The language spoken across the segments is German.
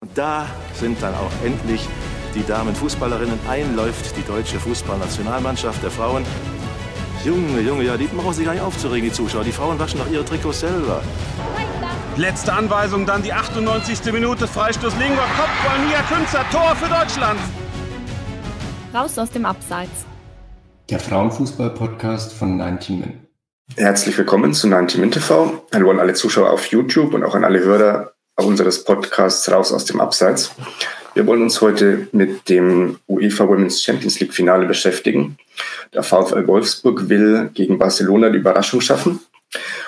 Und da sind dann auch endlich die Damenfußballerinnen. Einläuft die deutsche Fußballnationalmannschaft der Frauen. Junge, Junge, ja, die brauchen sich gar nicht aufzuregen, die Zuschauer. Die Frauen waschen doch ihre Trikots selber. Letzte Anweisung, dann die 98. Minute. Freistoß Lingor, Kopfball, Nia Künzer, Tor für Deutschland. Raus aus dem Abseits. Der Frauenfußball-Podcast von 90 Min. Herzlich willkommen zu 90 Min TV. Hallo an alle Zuschauer auf YouTube und auch an alle Hörer unseres Podcasts Raus aus dem Abseits. Wir wollen uns heute mit dem UEFA Women's Champions League Finale beschäftigen. Der VfL Wolfsburg will gegen Barcelona die Überraschung schaffen.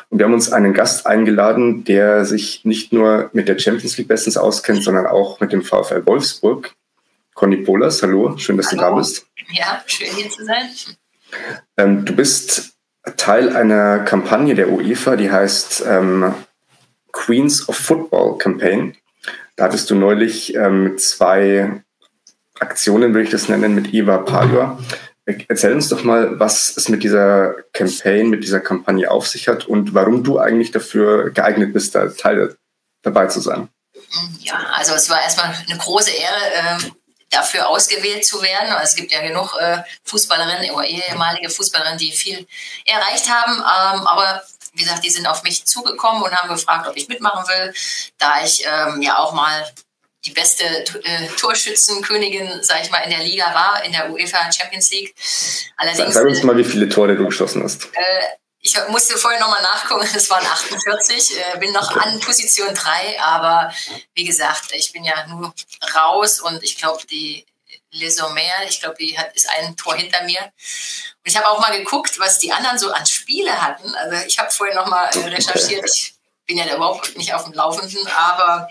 Und wir haben uns einen Gast eingeladen, der sich nicht nur mit der Champions League bestens auskennt, sondern auch mit dem VfL Wolfsburg. Conny Polas, hallo, schön, dass hallo. du da bist. Ja, schön hier zu sein. Ähm, du bist Teil einer Kampagne der UEFA, die heißt ähm, Queens of Football Campaign. Da hattest du neulich ähm, zwei Aktionen, würde ich das nennen, mit Eva Pajor. Erzähl uns doch mal, was es mit dieser Campaign, mit dieser Kampagne auf sich hat und warum du eigentlich dafür geeignet bist, da Teil dabei zu sein. Ja, also es war erstmal eine große Ehre, äh, dafür ausgewählt zu werden. Also es gibt ja genug äh, Fußballerinnen oder ehemalige Fußballerinnen, die viel erreicht haben. Ähm, aber wie gesagt, die sind auf mich zugekommen und haben gefragt, ob ich mitmachen will, da ich ähm, ja auch mal die beste äh, Torschützenkönigin, sag ich mal, in der Liga war, in der UEFA Champions League. Allerdings, Sag uns mal, wie viele Tore du geschossen hast. Äh, ich musste vorher nochmal nachgucken, es waren 48, äh, bin noch an Position 3, aber wie gesagt, ich bin ja nur raus und ich glaube, die Lesomer, ich glaube, die hat, ist ein Tor hinter mir. Und ich habe auch mal geguckt, was die anderen so an Spiele hatten. Also ich habe vorher nochmal äh, recherchiert, ich bin ja überhaupt nicht auf dem Laufenden, aber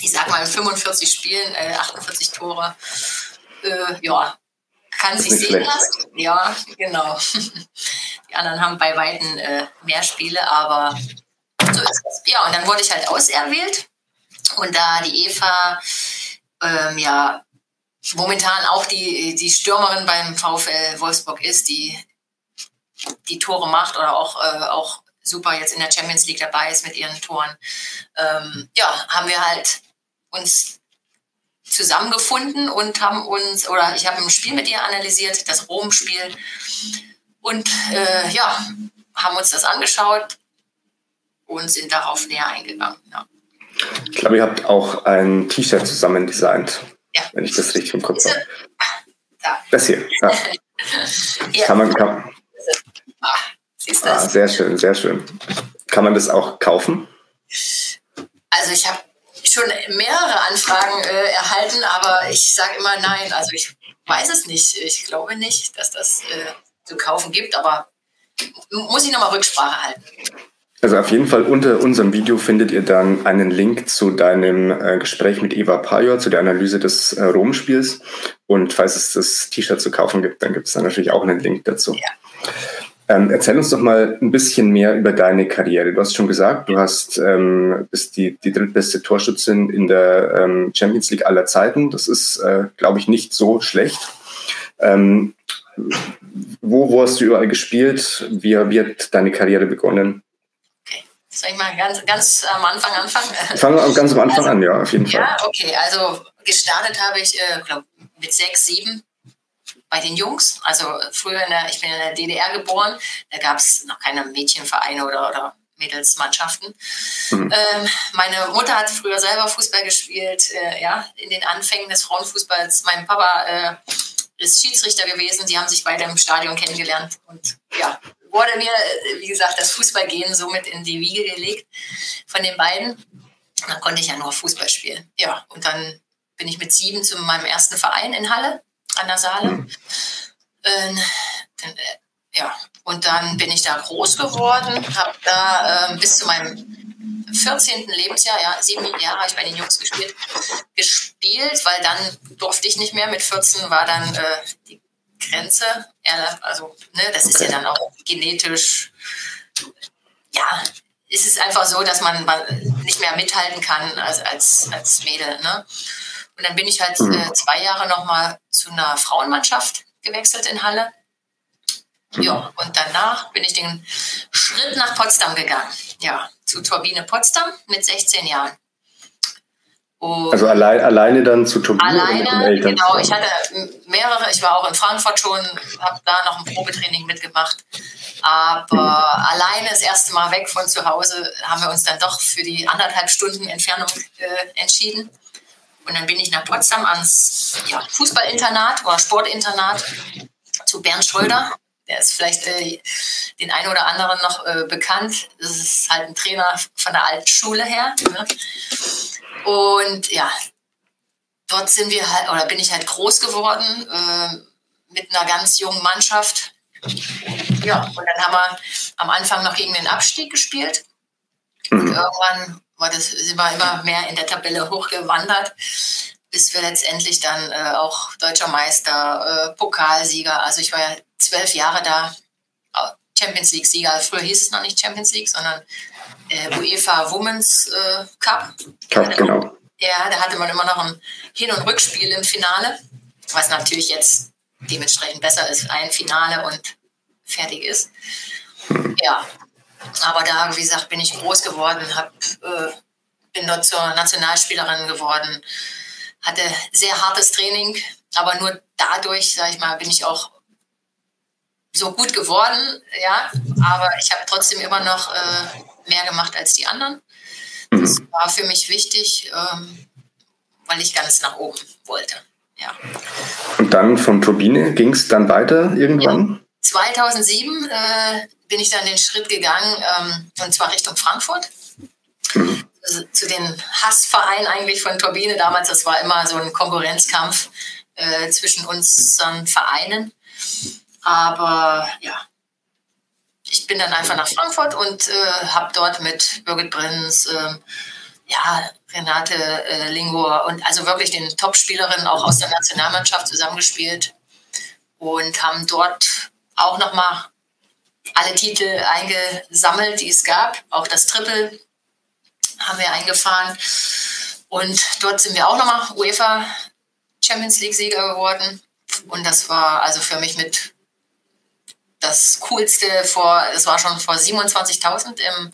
ich sag mal 45 Spielen, äh, 48 Tore, äh, ja, kann sich sehen schlecht. lassen. Ja, genau. Die anderen haben bei Weitem äh, mehr Spiele, aber so ist es. Ja, und dann wurde ich halt auserwählt. Und da die Eva ähm, ja momentan auch die, die Stürmerin beim VfL Wolfsburg ist, die die Tore macht oder auch, äh, auch super jetzt in der Champions League dabei ist mit ihren Toren, ähm, ja, haben wir halt uns zusammengefunden und haben uns, oder ich habe ein Spiel mit ihr analysiert, das Rom-Spiel. Und äh, ja, haben uns das angeschaut und sind darauf näher eingegangen. Ja. Ich glaube, ihr habt auch ein T-Shirt zusammen designt, ja. wenn ich das richtig im Kopf habe. Da. Das hier. Ja. ja. Kann man, kann, ah, siehst ah, sehr schön, sehr schön. Kann man das auch kaufen? Also ich habe schon mehrere Anfragen äh, erhalten, aber ich sage immer nein. Also ich weiß es nicht. Ich glaube nicht, dass das äh, zu kaufen gibt, aber muss ich nochmal Rücksprache halten. Also auf jeden Fall unter unserem Video findet ihr dann einen Link zu deinem äh, Gespräch mit Eva Pajor, zu der Analyse des äh, Rom-Spiels. Und falls es das T-Shirt zu kaufen gibt, dann gibt es da natürlich auch einen Link dazu. Ja. Ähm, erzähl uns doch mal ein bisschen mehr über deine Karriere. Du hast schon gesagt, du hast, ähm, bist die, die drittbeste Torschützin in der ähm, Champions League aller Zeiten. Das ist, äh, glaube ich, nicht so schlecht. Ähm, wo, wo hast du überall gespielt? Wie, wie hat deine Karriere begonnen? Soll ich mal ganz, ganz am Anfang anfangen? Fangen wir ganz am Anfang also, an, ja, auf jeden Fall. Ja, okay, also gestartet habe ich, äh, glaube mit sechs, sieben bei den Jungs. Also früher, in der, ich bin in der DDR geboren, da gab es noch keine Mädchenvereine oder, oder Mädelsmannschaften. Mhm. Ähm, meine Mutter hat früher selber Fußball gespielt, äh, ja, in den Anfängen des Frauenfußballs. Mein Papa äh, ist Schiedsrichter gewesen, die haben sich beide im Stadion kennengelernt und ja, wurde mir, wie gesagt, das Fußballgehen somit in die Wiege gelegt von den beiden. Dann konnte ich ja nur Fußball spielen. Ja, und dann bin ich mit sieben zu meinem ersten Verein in Halle an der Saale. Mhm. Ähm, äh, ja, und dann bin ich da groß geworden, habe da äh, bis zu meinem 14. Lebensjahr, ja, sieben Jahre habe ich bei den Jungs gespielt, gespielt, weil dann durfte ich nicht mehr. Mit 14 war dann äh, die Grenze. Also, ne, das ist ja dann auch genetisch, ja, ist es einfach so, dass man nicht mehr mithalten kann als, als, als Mädel. Ne? Und dann bin ich halt mhm. äh, zwei Jahre nochmal zu einer Frauenmannschaft gewechselt in Halle. Mhm. Ja, und danach bin ich den Schritt nach Potsdam gegangen. Ja, zu Turbine Potsdam mit 16 Jahren. Und also allein, alleine dann zu Turbine? Alleine, genau. Ich hatte mehrere, ich war auch in Frankfurt schon, habe da noch ein Probetraining mitgemacht. Aber mhm. alleine das erste Mal weg von zu Hause haben wir uns dann doch für die anderthalb Stunden Entfernung äh, entschieden. Und dann bin ich nach Potsdam ans ja, Fußballinternat oder Sportinternat zu Bernd Schröder. Der ist vielleicht äh, den einen oder anderen noch äh, bekannt. Das ist halt ein Trainer von der alten Schule her. Ne? Und ja, dort sind wir halt, oder bin ich halt groß geworden äh, mit einer ganz jungen Mannschaft. Ja, und dann haben wir am Anfang noch gegen den Abstieg gespielt. Und mhm. irgendwann war das, sind wir immer mehr in der Tabelle hochgewandert, bis wir letztendlich dann äh, auch deutscher Meister, äh, Pokalsieger, also ich war ja zwölf Jahre da, Champions League-Sieger. Früher hieß es noch nicht Champions League, sondern äh, UEFA Women's äh, Cup. Cup, genau. Ja, da hatte man immer noch ein Hin- und Rückspiel im Finale, was natürlich jetzt dementsprechend besser ist. Ein Finale und fertig ist. Hm. Ja, aber da, wie gesagt, bin ich groß geworden, hab, äh, bin dort zur Nationalspielerin geworden, hatte sehr hartes Training, aber nur dadurch, sage ich mal, bin ich auch so gut geworden, ja, aber ich habe trotzdem immer noch äh, mehr gemacht als die anderen. Das mhm. war für mich wichtig, ähm, weil ich ganz nach oben wollte. Ja. Und dann von Turbine ging es dann weiter irgendwann? Ja. 2007 äh, bin ich dann den Schritt gegangen, ähm, und zwar Richtung Frankfurt. Mhm. Also, zu den Hassvereinen eigentlich von Turbine damals. Das war immer so ein Konkurrenzkampf äh, zwischen unseren Vereinen. Aber ja, ich bin dann einfach nach Frankfurt und äh, habe dort mit Birgit Brenz, äh, ja, Renate äh, Lingor und also wirklich den Top-Spielerinnen auch aus der Nationalmannschaft zusammengespielt und haben dort auch nochmal alle Titel eingesammelt, die es gab. Auch das Triple haben wir eingefahren. Und dort sind wir auch nochmal UEFA Champions League-Sieger geworden. Und das war also für mich mit das Coolste vor, es war schon vor 27.000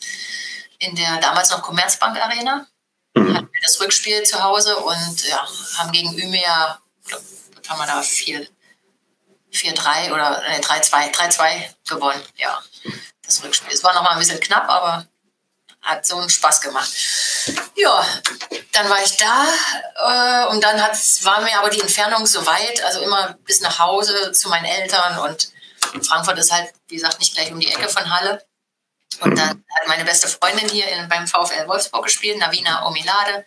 in der damals noch Commerzbank Arena. Mhm. Hatten wir das Rückspiel zu Hause und ja, haben gegen Ümea, was haben wir da, 4-3 oder äh, 3-2, 3-2 gewonnen. Ja, das Rückspiel. Es war noch mal ein bisschen knapp, aber hat so einen Spaß gemacht. Ja, dann war ich da äh, und dann war mir aber die Entfernung so weit, also immer bis nach Hause zu meinen Eltern und Frankfurt ist halt, wie gesagt, nicht gleich um die Ecke von Halle. Und dann hat meine beste Freundin hier in, beim VfL Wolfsburg gespielt, Navina Omilade.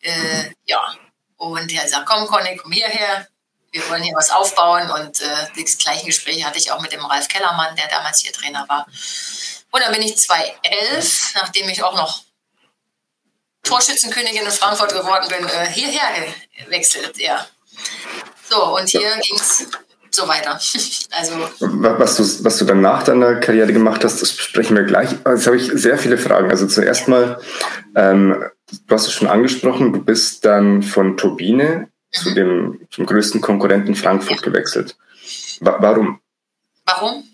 Äh, ja, und die hat gesagt, komm Conny, komm hierher, wir wollen hier was aufbauen. Und äh, das gleiche Gespräch hatte ich auch mit dem Ralf Kellermann, der damals hier Trainer war. Und dann bin ich 2011, nachdem ich auch noch Torschützenkönigin in Frankfurt geworden bin, äh, hierher gewechselt. Ja. So, und hier ging es so weiter. also, was, du, was du dann nach deiner Karriere gemacht hast, das besprechen wir gleich. Jetzt habe ich sehr viele Fragen. Also zuerst mal, ähm, du hast es schon angesprochen, du bist dann von Turbine mhm. zu dem zum größten Konkurrenten Frankfurt ja. gewechselt. Wa warum? Warum?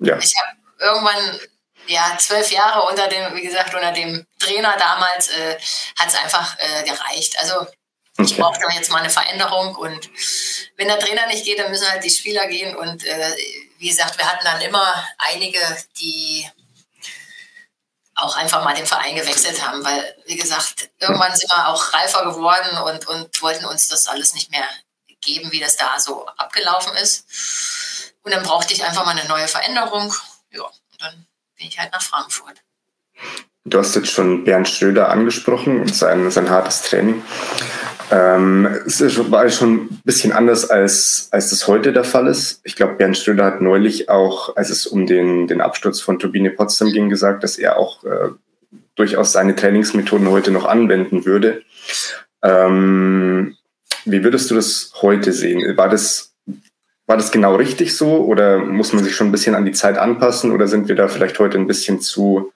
Ja. Ich habe irgendwann ja, zwölf Jahre unter dem, wie gesagt, unter dem Trainer damals äh, hat es einfach äh, gereicht. Also ich okay. brauche dann jetzt mal eine Veränderung und wenn der Trainer nicht geht, dann müssen halt die Spieler gehen und äh, wie gesagt, wir hatten dann immer einige, die auch einfach mal den Verein gewechselt haben, weil, wie gesagt, irgendwann sind wir auch reifer geworden und, und wollten uns das alles nicht mehr geben, wie das da so abgelaufen ist. Und dann brauchte ich einfach mal eine neue Veränderung. Ja, und dann bin ich halt nach Frankfurt. Du hast jetzt schon Bernd Schröder angesprochen und sein, sein hartes Training. Ähm, es war schon ein bisschen anders, als, als das heute der Fall ist. Ich glaube, Bernd Schröder hat neulich auch, als es um den, den Absturz von Turbine Potsdam ging, gesagt, dass er auch äh, durchaus seine Trainingsmethoden heute noch anwenden würde. Ähm, wie würdest du das heute sehen? War das, war das genau richtig so oder muss man sich schon ein bisschen an die Zeit anpassen oder sind wir da vielleicht heute ein bisschen zu,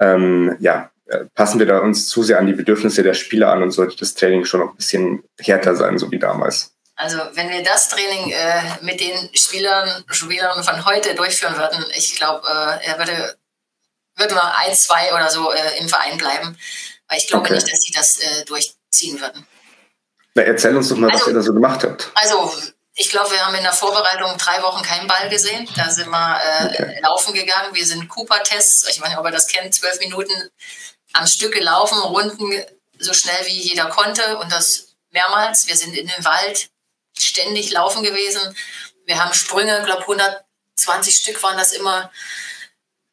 ähm, ja, äh, passen wir da uns zu sehr an die Bedürfnisse der Spieler an und sollte das Training schon noch ein bisschen härter sein, so wie damals? Also wenn wir das Training äh, mit den Spielern, Spielern von heute durchführen würden, ich glaube, äh, er würde, würde mal ein, zwei oder so äh, im Verein bleiben. Weil ich glaube okay. nicht, dass sie das äh, durch, ziehen würden. Na, erzähl uns doch mal, also, was ihr da so gemacht habt. Also, ich glaube, wir haben in der Vorbereitung drei Wochen keinen Ball gesehen. Da sind wir äh, okay. laufen gegangen. Wir sind Cooper-Tests, ich weiß nicht, ob ihr das kennt, zwölf Minuten am Stück gelaufen, Runden so schnell wie jeder konnte und das mehrmals. Wir sind in den Wald ständig laufen gewesen. Wir haben Sprünge, glaube 120 Stück waren das immer.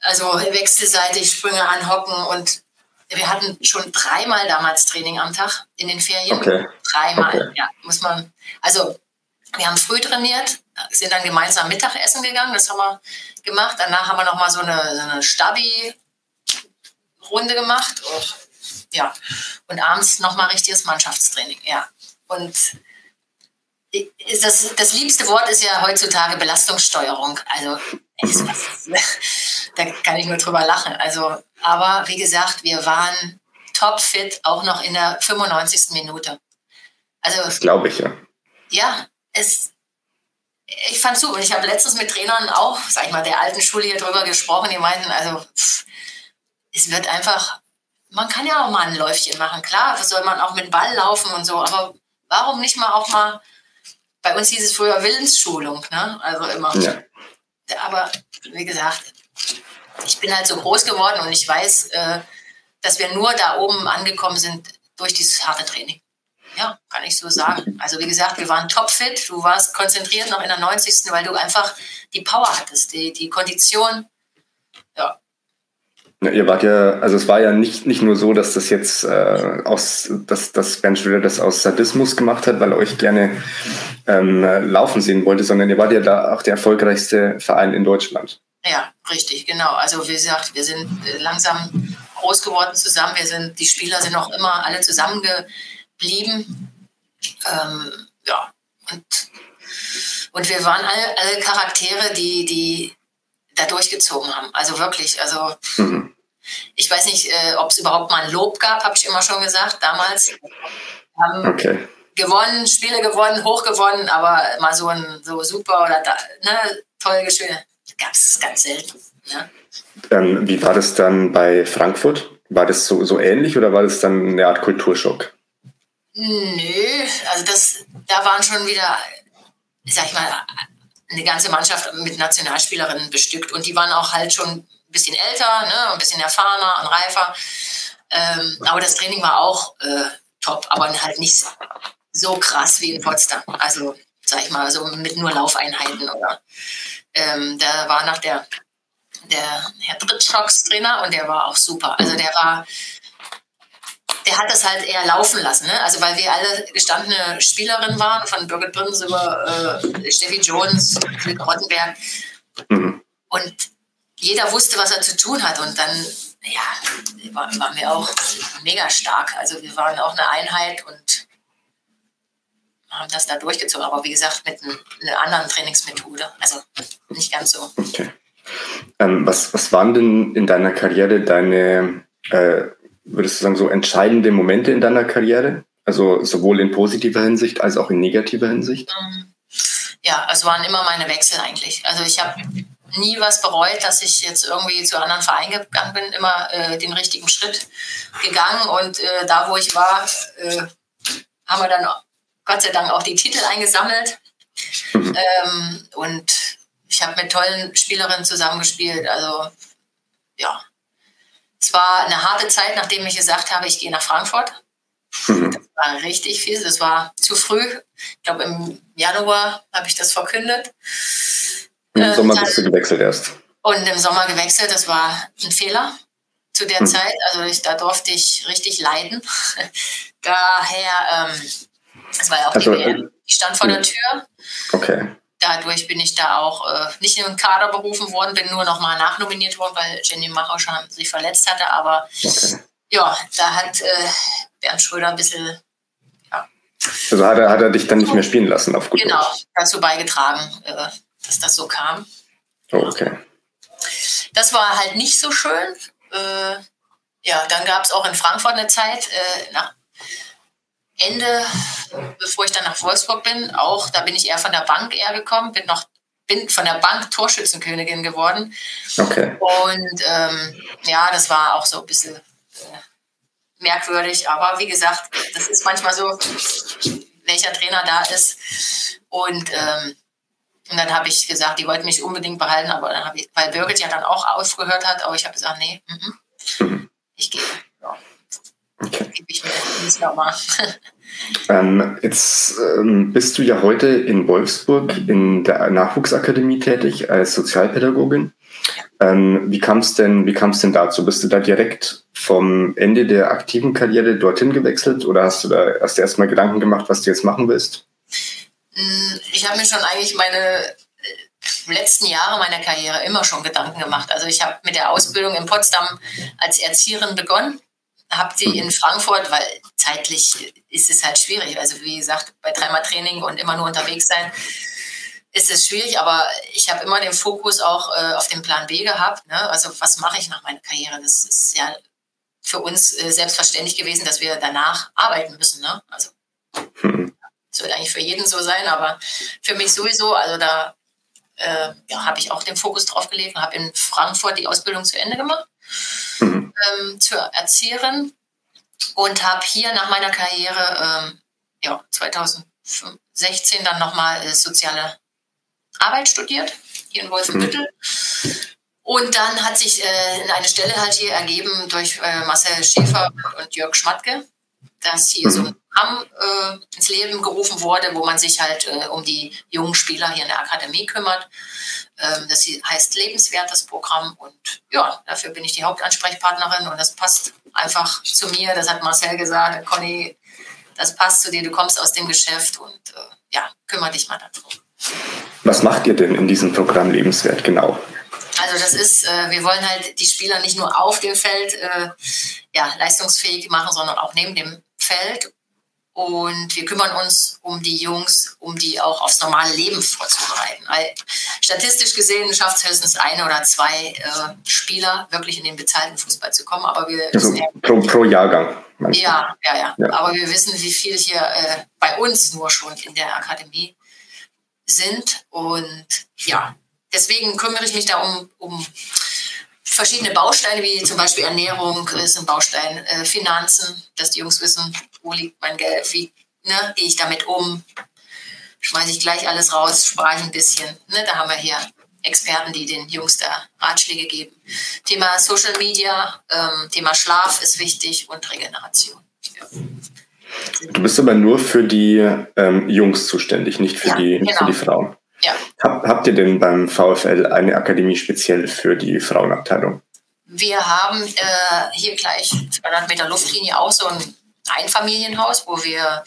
Also wechselseitig Sprünge anhocken und wir hatten schon dreimal damals Training am Tag in den Ferien. Okay. Dreimal, okay. ja, muss man. Also wir haben früh trainiert, sind dann gemeinsam Mittagessen gegangen, das haben wir gemacht. Danach haben wir nochmal so eine, so eine Stabi-Runde gemacht. Und, ja, und abends nochmal richtiges Mannschaftstraining, ja. Und das, das liebste Wort ist ja heutzutage Belastungssteuerung. Also da kann ich nur drüber lachen. Also, aber wie gesagt, wir waren topfit, auch noch in der 95. Minute. Also, das glaube ich, ja. Ja, es, ich fand super. Und ich habe letztens mit Trainern auch, sag ich mal, der alten Schule hier drüber gesprochen. Die meinten, also, pff, es wird einfach, man kann ja auch mal ein Läufchen machen. Klar, soll man auch mit Ball laufen und so, aber warum nicht mal auch mal, bei uns hieß es früher Willensschulung, ne? Also immer. Ja. Aber wie gesagt, ich bin halt so groß geworden und ich weiß, äh, dass wir nur da oben angekommen sind durch dieses harte Training. Ja, kann ich so sagen. Also wie gesagt, wir waren topfit. Du warst konzentriert noch in der 90. weil du einfach die Power hattest, die, die Kondition. Ja. ja. Ihr wart ja, also es war ja nicht, nicht nur so, dass das jetzt äh, aus, dass, dass Ben Schröder das aus Sadismus gemacht hat, weil er euch gerne ähm, laufen sehen wollte, sondern ihr wart ja da auch der erfolgreichste Verein in Deutschland. Ja, richtig, genau. Also wie gesagt, wir sind äh, langsam groß geworden zusammen. Wir sind, die Spieler sind auch immer alle zusammengeblieben. Ähm, ja, und, und wir waren alle, alle Charaktere, die, die da durchgezogen haben. Also wirklich, also mhm. ich weiß nicht, äh, ob es überhaupt mal ein Lob gab, habe ich immer schon gesagt, damals. Haben okay. gewonnen, Spiele gewonnen, hoch gewonnen, aber mal so ein so super oder da, ne, toll gab es ganz selten. Ne? Ähm, wie war das dann bei Frankfurt? War das so, so ähnlich oder war das dann eine Art Kulturschock? Nö, also das, da waren schon wieder, sag ich mal, eine ganze Mannschaft mit Nationalspielerinnen bestückt und die waren auch halt schon ein bisschen älter, ne, ein bisschen erfahrener und reifer. Ähm, aber das Training war auch äh, top, aber halt nicht so krass wie in Potsdam. Also, sag ich mal, so mit nur Laufeinheiten oder ähm, der war nach der, der Herr Drittschocks Trainer und der war auch super. Also der war, der hat das halt eher laufen lassen, ne? Also weil wir alle gestandene Spielerinnen waren, von Birgit Prinz über äh, Steffi Jones, Philipp Rottenberg. Mhm. Und jeder wusste, was er zu tun hat. Und dann, ja, waren, waren wir auch mega stark. Also wir waren auch eine Einheit und haben das da durchgezogen, aber wie gesagt, mit einer anderen Trainingsmethode. Also nicht ganz so. Okay. Ähm, was, was waren denn in deiner Karriere deine, äh, würdest du sagen, so entscheidende Momente in deiner Karriere? Also sowohl in positiver Hinsicht als auch in negativer Hinsicht? Ähm, ja, es waren immer meine Wechsel eigentlich. Also ich habe nie was bereut, dass ich jetzt irgendwie zu anderen Vereinen gegangen bin, immer äh, den richtigen Schritt gegangen und äh, da, wo ich war, äh, haben wir dann Gott sei Dank auch die Titel eingesammelt. Mhm. Ähm, und ich habe mit tollen Spielerinnen zusammengespielt. Also ja, es war eine harte Zeit, nachdem ich gesagt habe, ich gehe nach Frankfurt. Mhm. Das war richtig viel. Das war zu früh. Ich glaube, im Januar habe ich das verkündet. Im äh, Sommer bist du gewechselt erst. Und im Sommer gewechselt. Das war ein Fehler zu der mhm. Zeit. Also ich, da durfte ich richtig leiden. Daher ähm, das war ja auch also, die WM. Ich stand vor der Tür. Okay. Dadurch bin ich da auch äh, nicht in den Kader berufen worden, bin nur noch mal nachnominiert worden, weil Jenny Macher schon sich verletzt hatte. Aber ja, da hat äh, Bernd Schröder ein bisschen. Ja. Also hat er, hat er dich dann nicht mehr spielen lassen auf gut Genau, Deutsch. dazu beigetragen, äh, dass das so kam. Oh, okay. Das war halt nicht so schön. Äh, ja, dann gab es auch in Frankfurt eine Zeit, äh, nach Ende, bevor ich dann nach Wolfsburg bin, auch, da bin ich eher von der Bank eher gekommen, bin noch bin von der Bank Torschützenkönigin geworden. Okay. Und ähm, ja, das war auch so ein bisschen äh, merkwürdig, aber wie gesagt, das ist manchmal so, welcher Trainer da ist. Und, ähm, und dann habe ich gesagt, die wollten mich unbedingt behalten, aber dann habe ich, weil Birgit ja dann auch aufgehört hat, aber ich habe gesagt, nee, m -m, ich gehe. Ja. Okay. Ich nochmal. Ähm, jetzt ähm, bist du ja heute in Wolfsburg in der Nachwuchsakademie tätig als Sozialpädagogin. Ähm, wie kam es denn, wie denn dazu? Bist du da direkt vom Ende der aktiven Karriere dorthin gewechselt oder hast du da erst erstmal Gedanken gemacht, was du jetzt machen willst? Mm, ich habe mir schon eigentlich meine äh, letzten Jahre meiner Karriere immer schon Gedanken gemacht. Also ich habe mit der Ausbildung in Potsdam als Erzieherin begonnen habe sie in Frankfurt, weil zeitlich ist es halt schwierig. Also wie gesagt, bei dreimal Training und immer nur unterwegs sein, ist es schwierig. Aber ich habe immer den Fokus auch äh, auf den Plan B gehabt. Ne? Also was mache ich nach meiner Karriere? Das ist ja für uns äh, selbstverständlich gewesen, dass wir danach arbeiten müssen. Ne? Also hm. das wird eigentlich für jeden so sein, aber für mich sowieso. Also da äh, ja, habe ich auch den Fokus drauf gelegt und habe in Frankfurt die Ausbildung zu Ende gemacht mhm. Ähm, zur Erzieherin und habe hier nach meiner Karriere ähm, ja, 2016 dann nochmal äh, soziale Arbeit studiert, hier in Wolfenbüttel. Mhm. Und dann hat sich äh, eine Stelle halt hier ergeben durch äh, Marcel Schäfer und Jörg Schmatke, dass hier mhm. so ein Programm äh, ins Leben gerufen wurde, wo man sich halt äh, um die jungen Spieler hier in der Akademie kümmert. Ähm, das heißt lebenswert, das Programm. Und ja, dafür bin ich die Hauptansprechpartnerin und das passt einfach zu mir. Das hat Marcel gesagt, Conny, das passt zu dir, du kommst aus dem Geschäft und äh, ja, kümmere dich mal darum. Was macht ihr denn in diesem Programm lebenswert genau? Also das ist, äh, wir wollen halt die Spieler nicht nur auf dem Feld äh, ja, leistungsfähig machen, sondern auch neben dem Feld. Und wir kümmern uns um die Jungs, um die auch aufs normale Leben vorzubereiten. Weil statistisch gesehen schafft es höchstens ein oder zwei äh, Spieler wirklich in den bezahlten Fußball zu kommen. Aber wir also pro, pro Jahrgang. Ja, ja, ja, ja, Aber wir wissen, wie viel hier äh, bei uns nur schon in der Akademie sind. Und ja, deswegen kümmere ich mich da um, um verschiedene Bausteine, wie zum Beispiel Ernährung ist ein Baustein, äh, Finanzen, dass die Jungs wissen, wo liegt mein Geld, wie ne, gehe ich damit um, schmeiße ich gleich alles raus, spare ich ein bisschen. Ne, da haben wir hier Experten, die den Jungs da Ratschläge geben. Thema Social Media, ähm, Thema Schlaf ist wichtig und Regeneration. Ja. Du bist aber nur für die ähm, Jungs zuständig, nicht für, ja, die, genau. für die Frauen. Ja. Hab, habt ihr denn beim VfL eine Akademie speziell für die Frauenabteilung? Wir haben äh, hier gleich 200 Meter Luftlinie auch so ein Einfamilienhaus, wo wir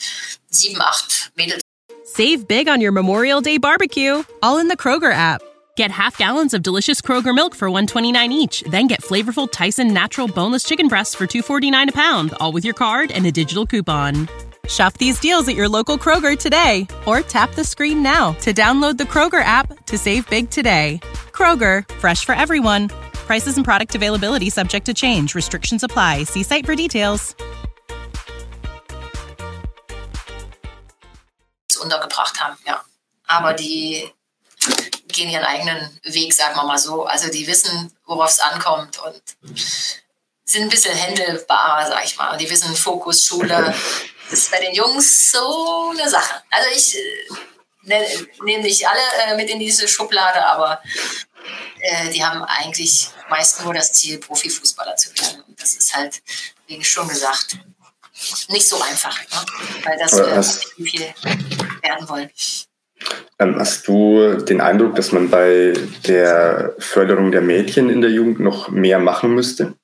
sieben, acht Mädels. Save big on your Memorial Day barbecue, all in the Kroger app. Get half gallons of delicious Kroger milk for 129 each, then get flavorful Tyson natural boneless chicken breasts for 249 a pound, all with your card and a digital coupon. Shop these deals at your local Kroger today or tap the screen now to download the Kroger app to save big today. Kroger, fresh for everyone. Prices and product availability subject to change. Restrictions apply. See site for details. untergebracht haben, ja. Aber die gehen ihren eigenen Weg, sagen wir mal so. Also die wissen, worauf es ankommt und sind ein bisschen händelbarer, sag ich mal. Die wissen Fokus, Schule. Das ist bei den Jungs so eine Sache. Also ich äh, ne, nehme nicht alle äh, mit in diese Schublade, aber äh, die haben eigentlich meist nur das Ziel, Profifußballer zu werden. Und das ist halt, wie schon gesagt, nicht so einfach, ne? weil das äh, hast, viel werden wollen. Ähm, hast du den Eindruck, dass man bei der Förderung der Mädchen in der Jugend noch mehr machen müsste?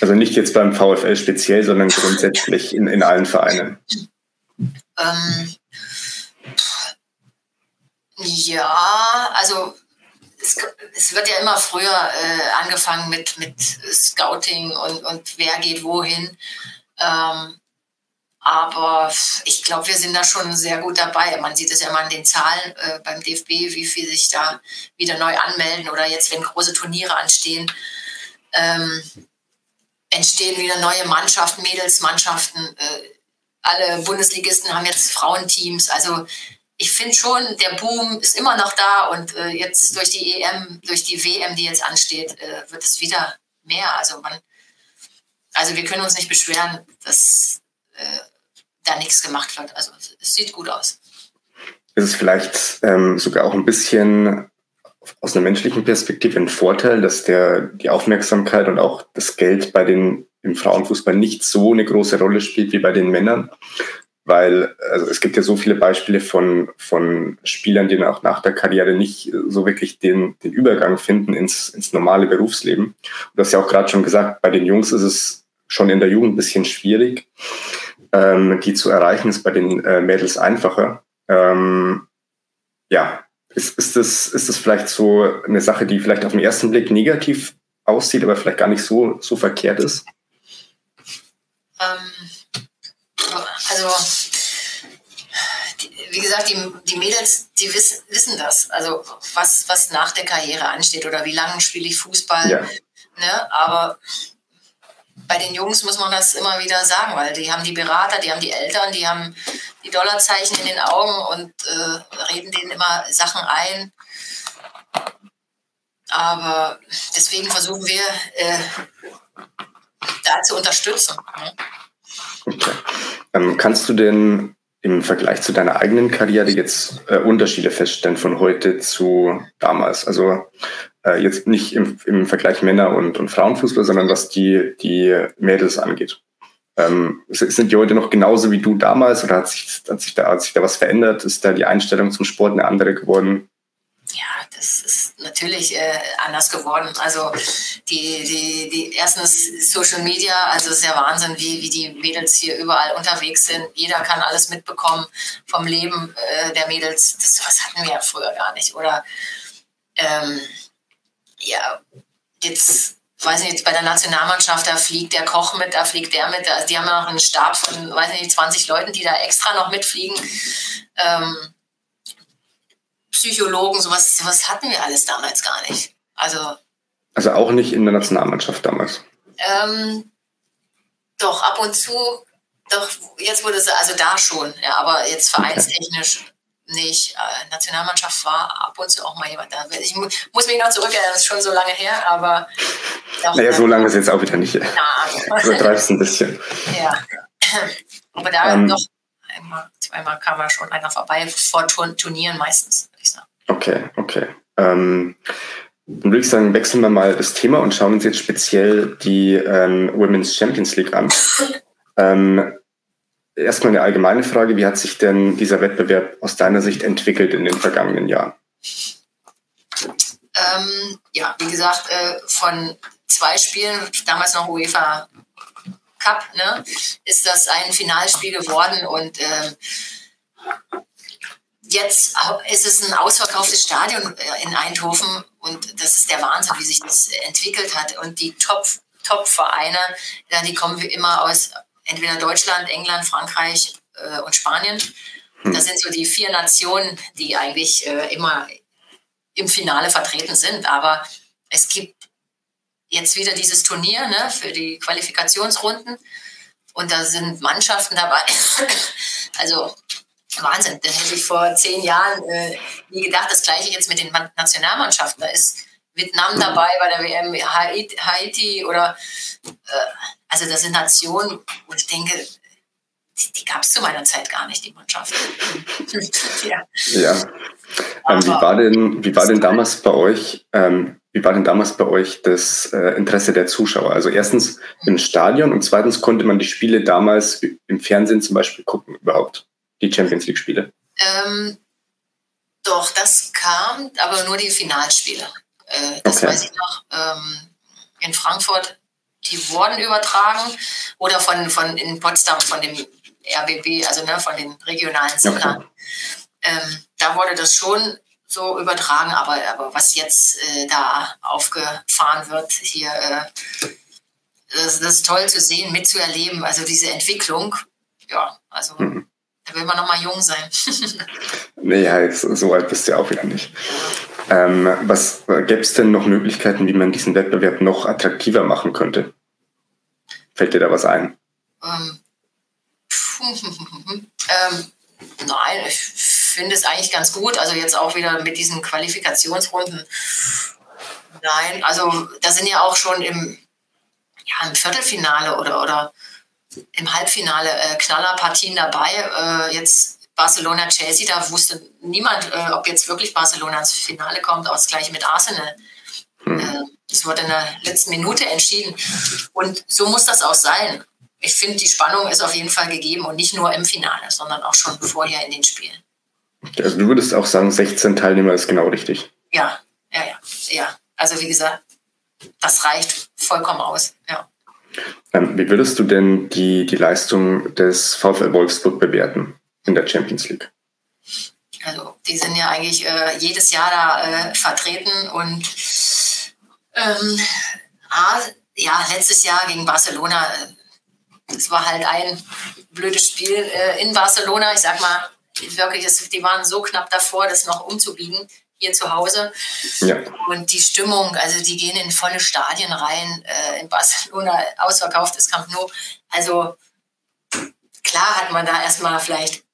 Also nicht jetzt beim VfL speziell, sondern grundsätzlich in, in allen Vereinen. Ähm, ja, also es, es, wird ja immer früher äh, angefangen mit, mit Scouting und, und wer geht wohin. Ähm, aber ich glaube, wir sind da schon sehr gut dabei. Man sieht es ja immer an den Zahlen äh, beim DFB, wie viele sich da wieder neu anmelden oder jetzt, wenn große Turniere anstehen, ähm, entstehen wieder neue Mannschaften, Mädelsmannschaften. Äh, alle Bundesligisten haben jetzt Frauenteams. Also ich finde schon, der Boom ist immer noch da und äh, jetzt durch die EM, durch die WM, die jetzt ansteht, äh, wird es wieder mehr. Also man also wir können uns nicht beschweren, dass äh, da nichts gemacht wird. Also es sieht gut aus. Ist es vielleicht ähm, sogar auch ein bisschen aus einer menschlichen Perspektive ein Vorteil, dass der, die Aufmerksamkeit und auch das Geld bei den im Frauenfußball nicht so eine große Rolle spielt wie bei den Männern. Weil also es gibt ja so viele Beispiele von, von Spielern, die auch nach der Karriere nicht so wirklich den, den Übergang finden ins, ins normale Berufsleben. Und du hast ja auch gerade schon gesagt, bei den Jungs ist es schon in der Jugend ein bisschen schwierig. Ähm, die zu erreichen ist bei den äh, Mädels einfacher. Ähm, ja, ist, ist, das, ist das vielleicht so eine Sache, die vielleicht auf den ersten Blick negativ aussieht, aber vielleicht gar nicht so, so verkehrt ist? Ähm, also, die, wie gesagt, die, die Mädels, die wissen, wissen das. Also, was, was nach der Karriere ansteht oder wie lange spiele ich Fußball. Ja. Ne? Aber bei den Jungs muss man das immer wieder sagen, weil die haben die Berater, die haben die Eltern, die haben die Dollarzeichen in den Augen und äh, reden denen immer Sachen ein. Aber deswegen versuchen wir, äh, da zu unterstützen. Ne? Okay. Ähm, kannst du denn im Vergleich zu deiner eigenen Karriere jetzt äh, Unterschiede feststellen von heute zu damals? Also äh, jetzt nicht im, im Vergleich Männer- und, und Frauenfußball, sondern was die, die Mädels angeht. Ähm, sind die heute noch genauso wie du damals oder hat sich, hat, sich da, hat sich da was verändert? Ist da die Einstellung zum Sport eine andere geworden? Ja, das ist natürlich äh, anders geworden. Also die, die, die erstens Social Media, also es ist ja Wahnsinn, wie, wie die Mädels hier überall unterwegs sind. Jeder kann alles mitbekommen vom Leben äh, der Mädels. Das was hatten wir ja früher gar nicht. Oder ähm, ja, jetzt weiß nicht, bei der Nationalmannschaft, da fliegt der Koch mit, da fliegt der mit. Also die haben ja noch einen Stab von, weiß nicht, 20 Leuten, die da extra noch mitfliegen. Ähm, Psychologen, sowas, sowas hatten wir alles damals gar nicht. Also, also auch nicht in der Nationalmannschaft damals. Ähm, doch, ab und zu, doch, jetzt wurde es, also da schon, ja, aber jetzt vereinstechnisch nicht. Äh, Nationalmannschaft war ab und zu auch mal jemand da. Ich mu muss mich noch zurückerinnern, das ist schon so lange her, aber. Naja, so lange ist jetzt auch wieder nicht. Ja. Übertreibst ein bisschen. Ja. Aber da ähm, noch einmal, zweimal kam er schon einer vorbei, vor Turnieren meistens, würde ich sagen. Okay, okay. Ähm, dann würde ich sagen, wechseln wir mal das Thema und schauen uns jetzt speziell die ähm, Women's Champions League an. ähm, erstmal eine allgemeine Frage. Wie hat sich denn dieser Wettbewerb aus deiner Sicht entwickelt in den vergangenen Jahren? Ähm, ja, wie gesagt, äh, von zwei Spielen, damals noch UEFA Cup, ne, ist das ein Finalspiel geworden und äh, jetzt ist es ein ausverkauftes Stadion äh, in Eindhoven und das ist der Wahnsinn, wie sich das entwickelt hat. Und die Top-Vereine, Top die kommen wie immer aus entweder Deutschland, England, Frankreich äh, und Spanien. Hm. Das sind so die vier Nationen, die eigentlich äh, immer im Finale vertreten sind. Aber es gibt jetzt wieder dieses Turnier ne, für die Qualifikationsrunden. Und da sind Mannschaften dabei. also Wahnsinn. Da hätte ich vor zehn Jahren äh, nie gedacht. Das gleiche jetzt mit den Nationalmannschaften. Da ist Vietnam dabei bei der WM, Haiti oder äh, also das sind Nationen, wo ich denke, die, die gab es zu meiner Zeit gar nicht, die Mannschaft. ja. ja. Ähm, wie, war denn, wie war denn damals bei euch, ähm, wie war denn damals bei euch das äh, Interesse der Zuschauer? Also erstens im Stadion und zweitens konnte man die Spiele damals im Fernsehen zum Beispiel gucken überhaupt, die Champions League Spiele? Ähm, doch, das kam, aber nur die Finalspiele. Äh, das okay. weiß ich noch. Ähm, in Frankfurt die wurden übertragen oder von, von in Potsdam von dem RBB, also ne, von den regionalen Sendern. Okay. Ähm, da wurde das schon so übertragen, aber, aber was jetzt äh, da aufgefahren wird hier, äh, das, das, ist toll zu sehen, mitzuerleben, also diese Entwicklung, ja, also mhm. da will man noch mal jung sein. naja, so alt bist du ja auch wieder nicht. Ähm, was gäbe es denn noch Möglichkeiten, wie man diesen Wettbewerb noch attraktiver machen könnte? Fällt dir da was ein? Ähm, ähm, nein, ich finde es eigentlich ganz gut. Also jetzt auch wieder mit diesen Qualifikationsrunden. Nein, also da sind ja auch schon im, ja, im Viertelfinale oder, oder im Halbfinale äh, Knallerpartien dabei. Äh, jetzt Barcelona-Chelsea, da wusste niemand, äh, ob jetzt wirklich Barcelona ins Finale kommt, gleiche mit Arsenal. Hm. Das wurde in der letzten Minute entschieden. Und so muss das auch sein. Ich finde, die Spannung ist auf jeden Fall gegeben und nicht nur im Finale, sondern auch schon vorher in den Spielen. Also du würdest auch sagen, 16 Teilnehmer ist genau richtig. Ja, ja, ja, ja. Also wie gesagt, das reicht vollkommen aus. Ja. Ähm, wie würdest du denn die, die Leistung des VfL Wolfsburg bewerten in der Champions League? Also die sind ja eigentlich äh, jedes Jahr da äh, vertreten und ähm, ah, ja, letztes Jahr gegen Barcelona, äh, das war halt ein blödes Spiel äh, in Barcelona. Ich sag mal, wirklich, das, die waren so knapp davor, das noch umzubiegen hier zu Hause. Ja. Und die Stimmung, also die gehen in volle Stadien rein, äh, in Barcelona ausverkauftes Camp Nou. Also klar hat man da erstmal vielleicht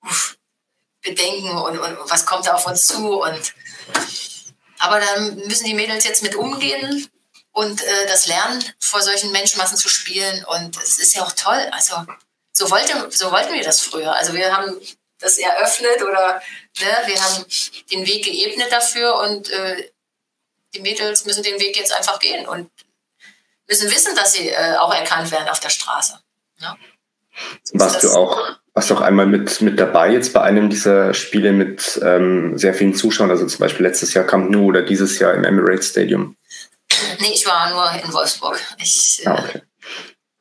Bedenken und, und was kommt da auf uns zu. Und, aber dann müssen die Mädels jetzt mit umgehen und äh, das lernen, vor solchen Menschenmassen zu spielen. Und es ist ja auch toll. Also so, wollte, so wollten wir das früher. Also wir haben das eröffnet oder ne, wir haben den Weg geebnet dafür und äh, die Mädels müssen den Weg jetzt einfach gehen und müssen wissen, dass sie äh, auch erkannt werden auf der Straße. Ne? Warst du auch, warst du auch einmal mit, mit dabei jetzt bei einem dieser Spiele mit ähm, sehr vielen Zuschauern, also zum Beispiel letztes Jahr Camp Nou oder dieses Jahr im Emirates Stadium? Nee, ich war nur in Wolfsburg. Ich, ah, okay.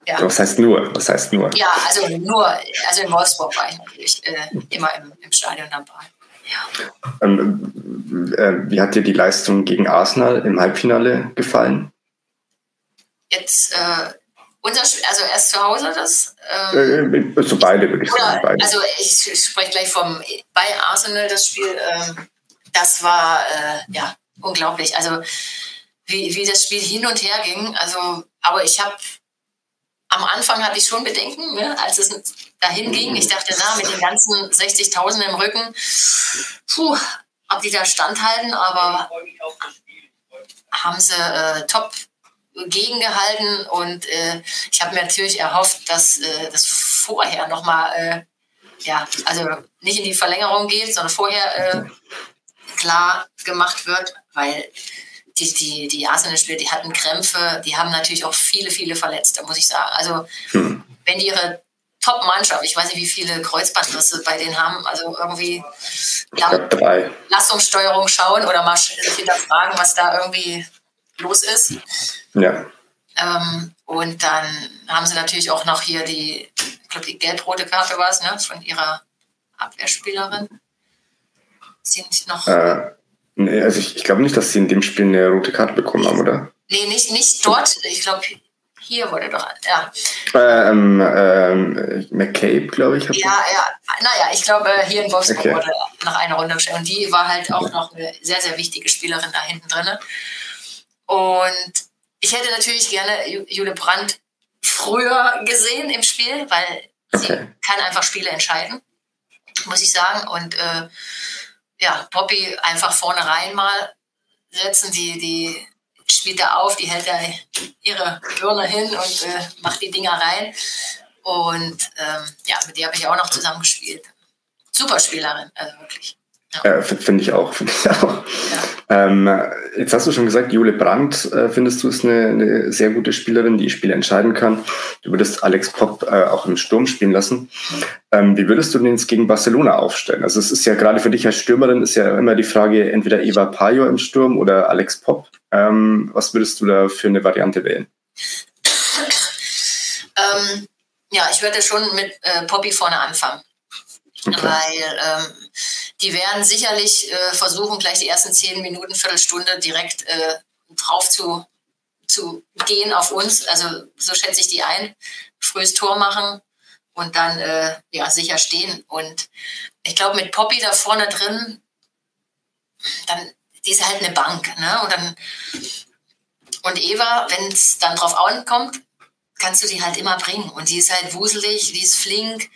Ja. Was heißt nur? Was heißt nur? Ja, also nur, also in Wolfsburg war ich natürlich äh, immer im, im Stadion dabei. Ja. Ähm, äh, wie hat dir die Leistung gegen Arsenal im Halbfinale gefallen? Jetzt äh, unser, also erst zu Hause das. Ähm, äh, also beide würde ich sagen. Beide. Also ich, ich spreche gleich vom bei Arsenal das Spiel. Ähm, das war äh, ja unglaublich. Also wie, wie das Spiel hin und her ging. Also, aber ich habe am Anfang hatte ich schon Bedenken, ne, als es dahin ging. Ich dachte, na, mit den ganzen 60.000 im Rücken, puh, ob die da standhalten, aber haben sie äh, top gegengehalten und äh, ich habe mir natürlich erhofft, dass äh, das vorher nochmal, äh, ja, also nicht in die Verlängerung geht, sondern vorher äh, klar gemacht wird, weil die, die, die Arsenal-Spieler, die hatten Krämpfe, die haben natürlich auch viele, viele Verletzte, muss ich sagen. Also, hm. wenn die ihre Top-Mannschaft, ich weiß nicht, wie viele Kreuzbandrisse bei denen haben, also irgendwie. Lastungssteuerung schauen oder mal hinterfragen, was da irgendwie los ist. Ja. Ähm, und dann haben sie natürlich auch noch hier die, ich glaube, die gelb-rote Karte war es, ne, von ihrer Abwehrspielerin. Sind noch. Äh, Nee, also ich, ich glaube nicht, dass sie in dem Spiel eine rote Karte bekommen haben, oder? Nee, nicht, nicht dort. Ich glaube, hier wurde doch, ja. Ähm, ähm, McCabe, glaube ich. Ja, ja. Naja, ich glaube, hier in Wolfsburg okay. wurde nach einer Runde gestellt. Und die war halt auch noch eine sehr, sehr wichtige Spielerin da hinten drin. Und ich hätte natürlich gerne Jule Brandt früher gesehen im Spiel, weil sie kann einfach Spiele entscheiden, muss ich sagen. Und äh, ja, Poppy einfach vorne rein mal setzen, die, die spielt da auf, die hält da ihre Birne hin und äh, macht die Dinger rein. Und ähm, ja, mit der habe ich auch noch zusammen gespielt. Super Spielerin, also wirklich. Ja. Äh, Finde ich auch. Find ich auch. Ja. Ähm, jetzt hast du schon gesagt, Jule Brandt äh, findest du ist eine, eine, sehr gute Spielerin, die Spiele entscheiden kann. Du würdest Alex Popp äh, auch im Sturm spielen lassen. Ähm, wie würdest du denn jetzt gegen Barcelona aufstellen? Also es ist ja gerade für dich als Stürmerin ist ja immer die Frage, entweder Eva Payo im Sturm oder Alex Popp. Ähm, was würdest du da für eine Variante wählen? Ähm, ja, ich würde schon mit äh, Poppy vorne anfangen. Okay. Weil ähm, die werden sicherlich äh, versuchen, gleich die ersten zehn Minuten, Viertelstunde direkt äh, drauf zu, zu gehen auf uns. Also so schätze ich die ein. Frühes Tor machen und dann äh, ja, sicher stehen. Und ich glaube, mit Poppy da vorne drin, dann, die ist halt eine Bank. Ne? Und, dann, und Eva, wenn es dann drauf ankommt, kannst du die halt immer bringen. Und die ist halt wuselig, die ist flink.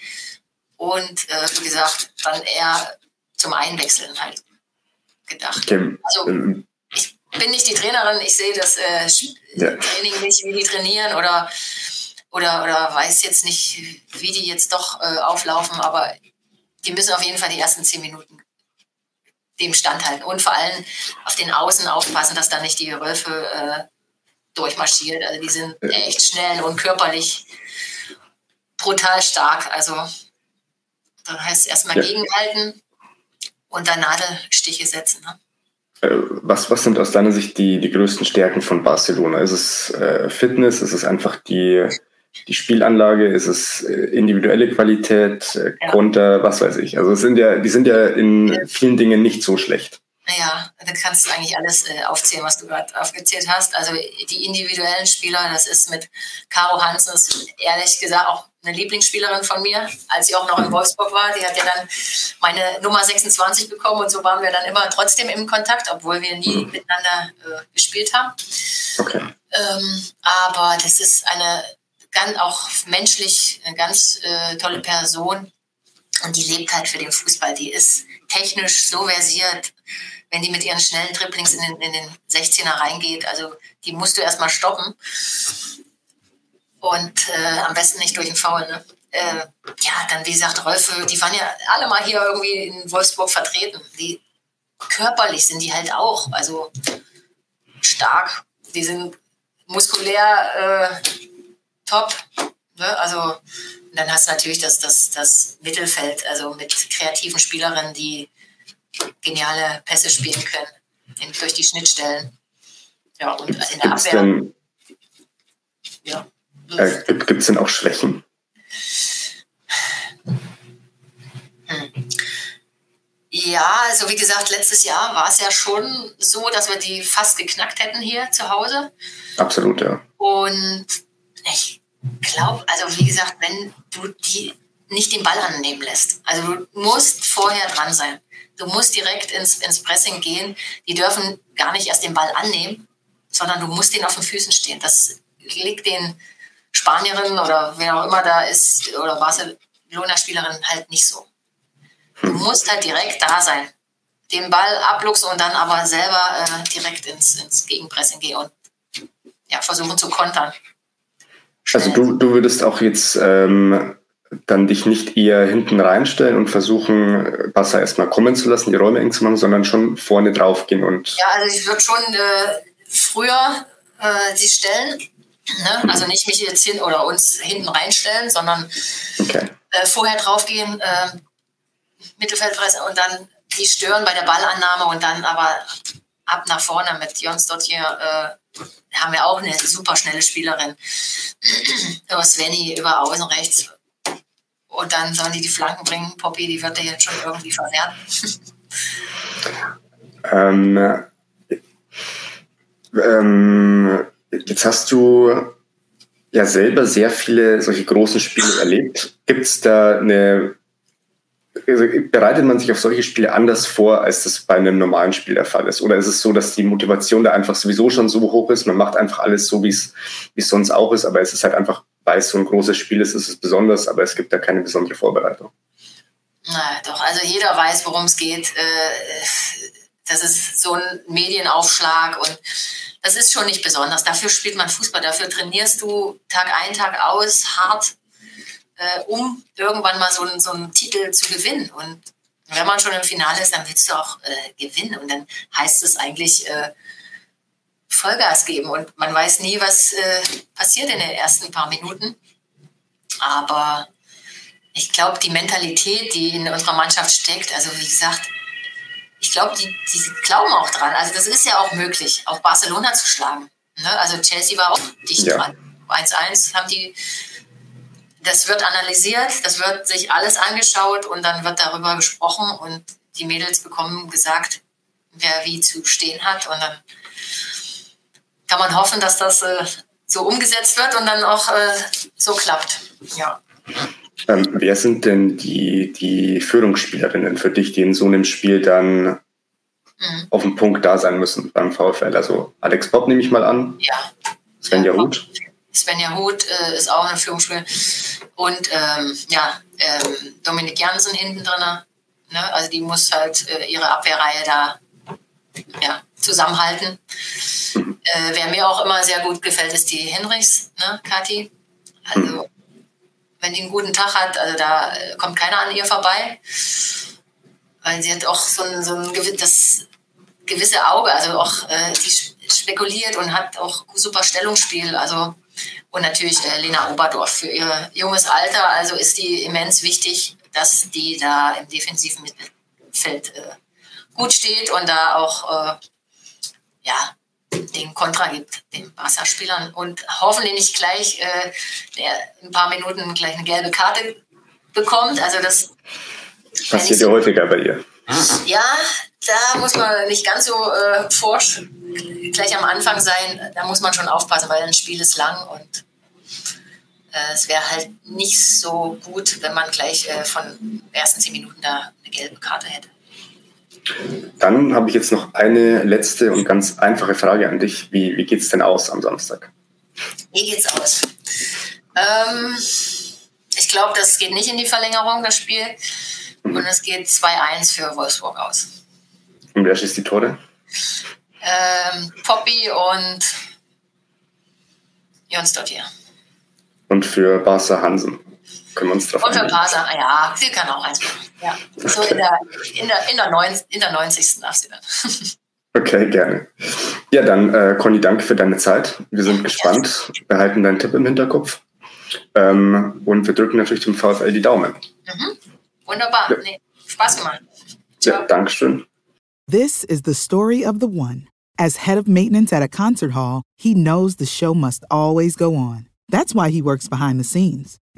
Und äh, wie gesagt, dann eher zum Einwechseln halt gedacht. Okay. Also ähm, ich bin nicht die Trainerin, ich sehe das äh, ja. Training nicht, wie die trainieren oder, oder, oder weiß jetzt nicht, wie die jetzt doch äh, auflaufen, aber die müssen auf jeden Fall die ersten zehn Minuten dem standhalten und vor allem auf den Außen aufpassen, dass da nicht die Wölfe äh, durchmarschiert. Also die sind echt schnell und körperlich brutal stark. Also da heißt es erstmal ja. gegenhalten und dann Nadelstiche setzen. Ne? Äh, was, was sind aus deiner Sicht die, die größten Stärken von Barcelona? Ist es äh, Fitness? Ist es einfach die, die Spielanlage? Ist es äh, individuelle Qualität? Äh, ja. Konter? Was weiß ich? Also es sind ja, die sind ja in vielen Dingen nicht so schlecht. Naja, da kannst du eigentlich alles äh, aufzählen, was du gerade aufgezählt hast. Also die individuellen Spieler, das ist mit Caro Hansen, ehrlich gesagt auch eine Lieblingsspielerin von mir, als sie auch noch in Wolfsburg war. Die hat ja dann meine Nummer 26 bekommen und so waren wir dann immer trotzdem im Kontakt, obwohl wir nie mhm. miteinander äh, gespielt haben. Okay. Ähm, aber das ist eine ganz auch menschlich eine ganz äh, tolle Person und die lebt halt für den Fußball. Die ist technisch so versiert wenn die mit ihren schnellen Dribblings in den, in den 16er reingeht. Also die musst du erstmal stoppen. Und äh, am besten nicht durch den Foul. Ne? Äh, ja, dann wie gesagt, Rolfe, die waren ja alle mal hier irgendwie in Wolfsburg vertreten. Die körperlich sind die halt auch, also stark. Die sind muskulär äh, top. Ne? Also dann hast du natürlich das, das, das Mittelfeld, also mit kreativen Spielerinnen, die geniale Pässe spielen können in, durch die Schnittstellen. Ja, und in der Abwehr. Denn, ja. Äh, Gibt es denn auch Schwächen? Ja, also wie gesagt, letztes Jahr war es ja schon so, dass wir die fast geknackt hätten hier zu Hause. Absolut, ja. Und ich glaube, also wie gesagt, wenn du die nicht den Ball annehmen lässt, also du musst vorher dran sein. Du musst direkt ins, ins Pressing gehen. Die dürfen gar nicht erst den Ball annehmen, sondern du musst den auf den Füßen stehen. Das liegt den Spanierinnen oder wer auch immer da ist oder Barcelona-Spielerinnen halt nicht so. Du musst halt direkt da sein. Den Ball abluchsen und dann aber selber äh, direkt ins, ins Gegenpressing gehen und ja, versuchen zu kontern. Also du, du würdest auch jetzt ähm, dann dich nicht eher hinten reinstellen und versuchen, Wasser erstmal kommen zu lassen, die Räume eng zu machen, sondern schon vorne drauf gehen und. Ja, also ich würde schon äh, früher äh, sie stellen. Ne? Also nicht mich jetzt hin oder uns hinten reinstellen, sondern okay. äh, vorher draufgehen, äh, Mittelfeldpresse und dann die stören bei der Ballannahme und dann aber ab nach vorne mit Jons dort hier äh, haben wir auch eine super schnelle Spielerin. über Svenny über außen rechts und dann sollen die die Flanken bringen. Poppy, die wird ja jetzt schon irgendwie verwerten. ähm, ähm, jetzt hast du ja selber sehr viele solche großen Spiele erlebt. Gibt es da eine, also bereitet man sich auf solche Spiele anders vor, als das bei einem normalen Spiel der Fall ist? Oder ist es so, dass die Motivation da einfach sowieso schon so hoch ist, man macht einfach alles so, wie es sonst auch ist, aber es ist halt einfach weil es so ein großes Spiel ist, ist es besonders, aber es gibt da keine besondere Vorbereitung. Na doch, also jeder weiß, worum es geht. Äh, das ist so ein Medienaufschlag und das ist schon nicht besonders. Dafür spielt man Fußball, dafür trainierst du Tag ein, Tag aus hart, äh, um irgendwann mal so, so einen Titel zu gewinnen. Und wenn man schon im Finale ist, dann willst du auch äh, gewinnen. Und dann heißt es eigentlich, Vollgas geben und man weiß nie, was äh, passiert in den ersten paar Minuten. Aber ich glaube, die Mentalität, die in unserer Mannschaft steckt, also wie gesagt, ich glaube, die, die glauben auch dran. Also das ist ja auch möglich, auch Barcelona zu schlagen. Ne? Also Chelsea war auch dicht ja. dran. 1-1 haben die, das wird analysiert, das wird sich alles angeschaut und dann wird darüber gesprochen und die Mädels bekommen gesagt, wer wie zu stehen hat und dann kann man hoffen, dass das äh, so umgesetzt wird und dann auch äh, so klappt. Ja. Ähm, wer sind denn die, die Führungsspielerinnen für dich, die in so einem Spiel dann mhm. auf dem Punkt da sein müssen beim VfL? Also Alex Bob nehme ich mal an. Ja. Svenja ja, Huth. Svenja Huth äh, ist auch eine Führungsspielerin. Und ähm, ja, ähm, Dominik Jansen hinten drin. Ne? Also die muss halt äh, ihre Abwehrreihe da ja, zusammenhalten. Äh, wer mir auch immer sehr gut gefällt, ist die Hinrichs, ne, Kathi. Also, wenn die einen guten Tag hat, also da äh, kommt keiner an ihr vorbei. Weil sie hat auch so ein, so ein gewisses, gewisse Auge, also auch, äh, die spekuliert und hat auch super Stellungsspiel. Also, und natürlich äh, Lena Oberdorf für ihr junges Alter, also ist die immens wichtig, dass die da im defensiven Mittelfeld äh, gut steht und da auch äh, ja, den Kontra gibt, den Barca-Spielern. Und hoffentlich nicht gleich äh, der ein paar Minuten gleich eine gelbe Karte bekommt. Also das passiert ja so, häufiger bei ihr. Ja, da muss man nicht ganz so äh, forsch gleich am Anfang sein. Da muss man schon aufpassen, weil ein Spiel ist lang und äh, es wäre halt nicht so gut, wenn man gleich äh, von den ersten zehn Minuten da eine gelbe Karte hätte. Dann habe ich jetzt noch eine letzte und ganz einfache Frage an dich. Wie, wie geht es denn aus am Samstag? Wie geht's aus? Ähm, ich glaube, das geht nicht in die Verlängerung, das Spiel. Mhm. Und es geht 2-1 für Wolfsburg aus. Und wer schießt die Tore? Ähm, Poppy und Jons Dottir. Und für Barca Hansen? Können wir uns drauf Und für Barca, ja, sie kann auch eins machen. Ja, so in der, in der, in der, 90, in der 90. darf sie dann. Okay, gerne. Ja, dann, äh, Conny, danke für deine Zeit. Wir sind gespannt, behalten deinen Tipp im Hinterkopf. Ähm, und wir drücken natürlich dem VfL die Daumen. Mhm. Wunderbar. Ja. Nee, Spaß gemacht. Ciao. Ja, Dankeschön. This is the story of the one. As head of maintenance at a concert hall, he knows the show must always go on. That's why he works behind the scenes,